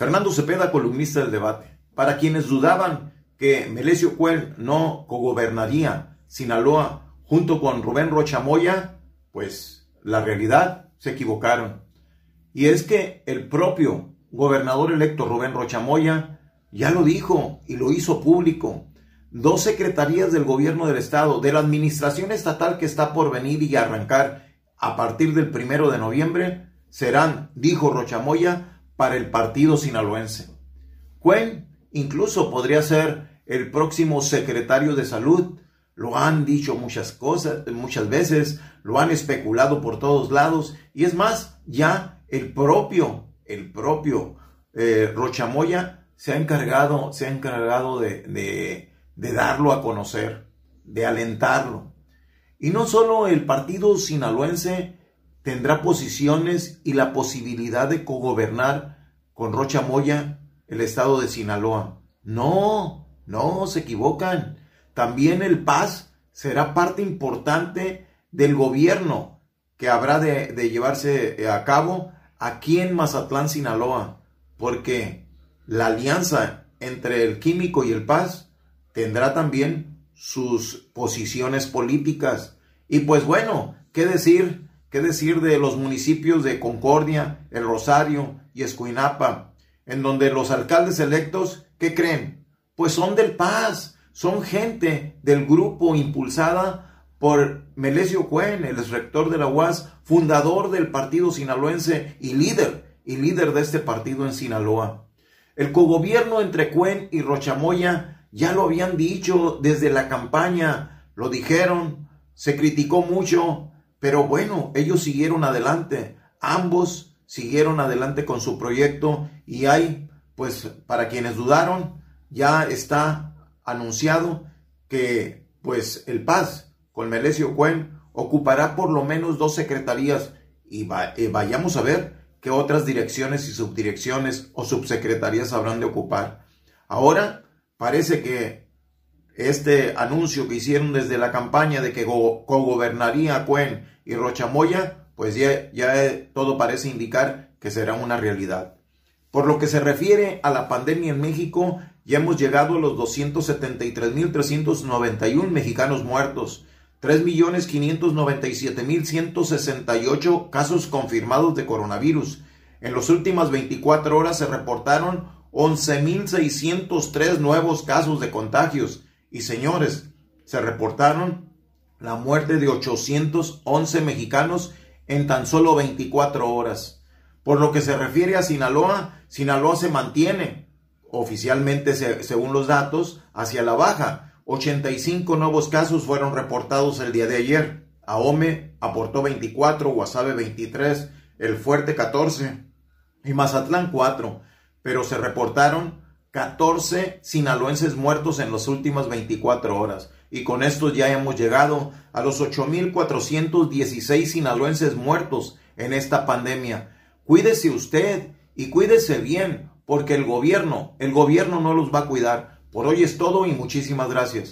Fernando Cepeda, columnista del debate. Para quienes dudaban que Melesio Cuen no cogobernaría Sinaloa junto con Rubén Rocha Moya, pues la realidad se equivocaron. Y es que el propio gobernador electo Rubén Rocha Moya ya lo dijo y lo hizo público. Dos secretarías del gobierno del estado, de la administración estatal que está por venir y arrancar a partir del primero de noviembre, serán, dijo Rochamoya, para el partido sinaloense. Cuen incluso podría ser el próximo secretario de salud. Lo han dicho muchas cosas, muchas veces, lo han especulado por todos lados, y es más, ya el propio, el propio eh, Rochamoya se ha encargado, se ha encargado de, de, de darlo a conocer, de alentarlo. Y no solo el partido sinaloense tendrá posiciones y la posibilidad de cogobernar con Rocha Moya el estado de Sinaloa. No, no, se equivocan. También el Paz será parte importante del gobierno que habrá de, de llevarse a cabo aquí en Mazatlán, Sinaloa, porque la alianza entre el químico y el Paz tendrá también sus posiciones políticas. Y pues bueno, ¿qué decir ¿Qué decir de los municipios de Concordia, El Rosario y Escuinapa, en donde los alcaldes electos, ¿qué creen? Pues son del Paz, son gente del grupo impulsada por Melesio Cuen, el rector de la UAS, fundador del partido sinaloense y líder, y líder de este partido en Sinaloa. El cogobierno entre Cuen y Rochamoya ya lo habían dicho desde la campaña, lo dijeron, se criticó mucho, pero bueno, ellos siguieron adelante, ambos siguieron adelante con su proyecto y hay, pues para quienes dudaron, ya está anunciado que pues el Paz con Melesio Cuen ocupará por lo menos dos secretarías y, y vayamos a ver qué otras direcciones y subdirecciones o subsecretarías habrán de ocupar. Ahora parece que este anuncio que hicieron desde la campaña de que cogobernaría Cuen y Rochamoya, pues ya, ya todo parece indicar que será una realidad. Por lo que se refiere a la pandemia en México, ya hemos llegado a los 273.391 mexicanos muertos, 3.597.168 casos confirmados de coronavirus. En las últimas 24 horas se reportaron 11.603 nuevos casos de contagios y señores, se reportaron la muerte de 811 mexicanos en tan solo 24 horas. Por lo que se refiere a Sinaloa, Sinaloa se mantiene oficialmente, según los datos, hacia la baja. 85 nuevos casos fueron reportados el día de ayer. Ahome aportó 24, Guasave 23, El Fuerte 14 y Mazatlán 4. Pero se reportaron 14 sinaloenses muertos en las últimas 24 horas. Y con esto ya hemos llegado a los 8.416 sinaloenses muertos en esta pandemia. Cuídese usted y cuídese bien, porque el gobierno, el gobierno no los va a cuidar. Por hoy es todo y muchísimas gracias.